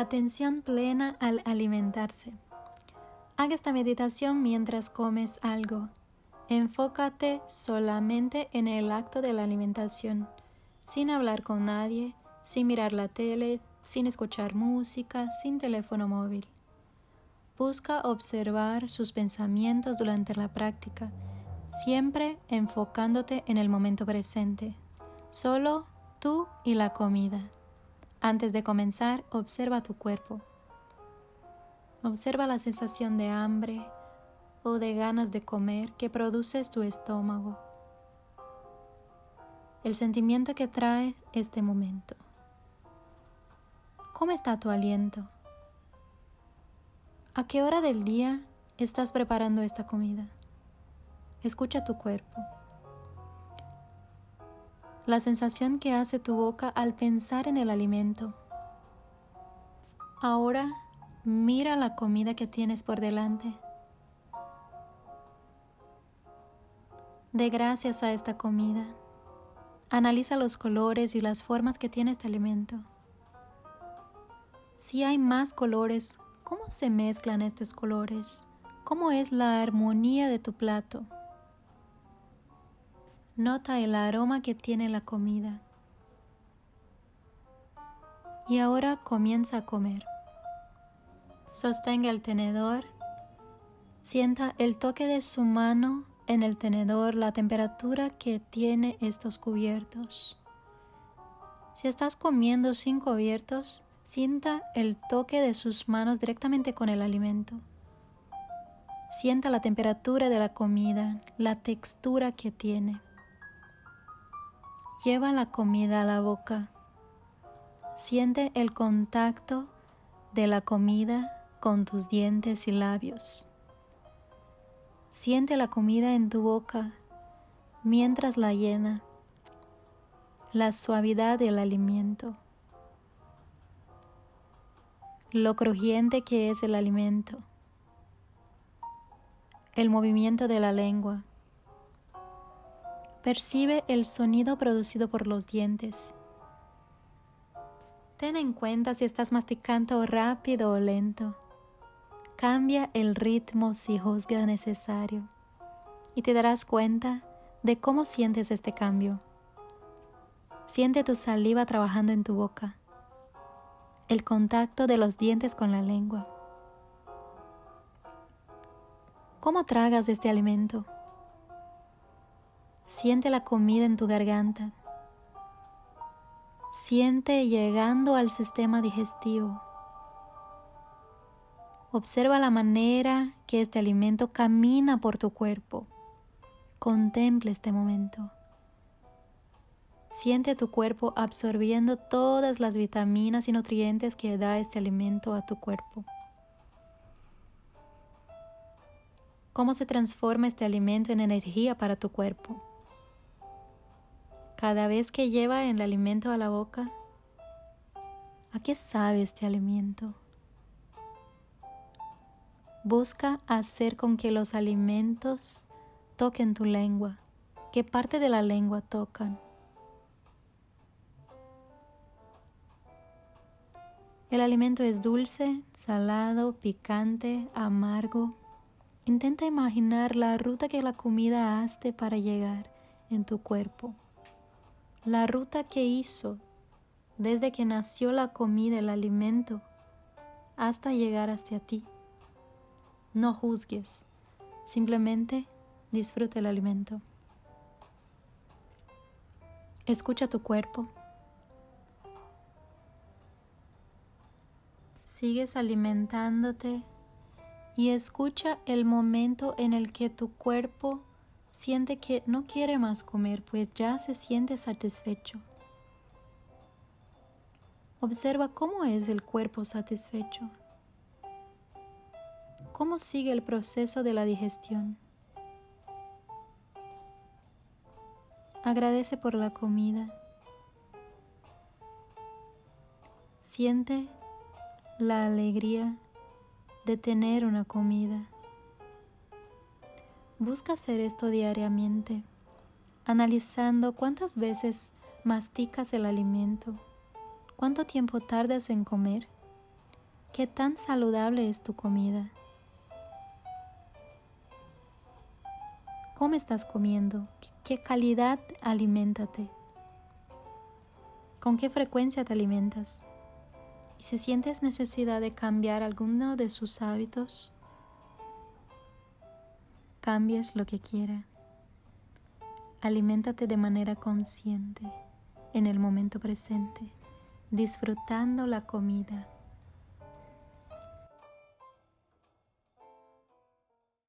Atención plena al alimentarse. Haga esta meditación mientras comes algo. Enfócate solamente en el acto de la alimentación, sin hablar con nadie, sin mirar la tele, sin escuchar música, sin teléfono móvil. Busca observar sus pensamientos durante la práctica, siempre enfocándote en el momento presente, solo tú y la comida. Antes de comenzar, observa tu cuerpo. Observa la sensación de hambre o de ganas de comer que produce tu estómago. El sentimiento que trae este momento. ¿Cómo está tu aliento? ¿A qué hora del día estás preparando esta comida? Escucha tu cuerpo la sensación que hace tu boca al pensar en el alimento. Ahora mira la comida que tienes por delante. De gracias a esta comida. Analiza los colores y las formas que tiene este alimento. Si hay más colores, ¿cómo se mezclan estos colores? ¿Cómo es la armonía de tu plato? Nota el aroma que tiene la comida. Y ahora comienza a comer. Sostenga el tenedor. Sienta el toque de su mano en el tenedor, la temperatura que tiene estos cubiertos. Si estás comiendo sin cubiertos, sienta el toque de sus manos directamente con el alimento. Sienta la temperatura de la comida, la textura que tiene. Lleva la comida a la boca. Siente el contacto de la comida con tus dientes y labios. Siente la comida en tu boca mientras la llena, la suavidad del alimento, lo crujiente que es el alimento, el movimiento de la lengua Percibe el sonido producido por los dientes. Ten en cuenta si estás masticando rápido o lento. Cambia el ritmo si juzga necesario y te darás cuenta de cómo sientes este cambio. Siente tu saliva trabajando en tu boca, el contacto de los dientes con la lengua. ¿Cómo tragas este alimento? Siente la comida en tu garganta. Siente llegando al sistema digestivo. Observa la manera que este alimento camina por tu cuerpo. Contemple este momento. Siente tu cuerpo absorbiendo todas las vitaminas y nutrientes que da este alimento a tu cuerpo. Cómo se transforma este alimento en energía para tu cuerpo. Cada vez que lleva el alimento a la boca, ¿a qué sabe este alimento? Busca hacer con que los alimentos toquen tu lengua. ¿Qué parte de la lengua tocan? El alimento es dulce, salado, picante, amargo. Intenta imaginar la ruta que la comida hace para llegar en tu cuerpo la ruta que hizo desde que nació la comida, el alimento, hasta llegar hacia ti. No juzgues, simplemente disfruta el alimento. Escucha tu cuerpo. Sigues alimentándote y escucha el momento en el que tu cuerpo siente que no quiere más comer, pues ya se siente satisfecho. Observa cómo es el cuerpo satisfecho. ¿Cómo sigue el proceso de la digestión? Agradece por la comida. Siente la alegría de tener una comida. Busca hacer esto diariamente, analizando cuántas veces masticas el alimento, cuánto tiempo tardas en comer ¿Qué tan saludable es tu comida? ¿Cómo estás comiendo? ¿Qué calidad alimentate? ¿Con qué frecuencia te alimentas? Y si sientes necesidad de cambiar alguno de sus hábitos, cambies lo que quiera. Aliméntate de manera consciente, en el momento presente, disfrutando la comida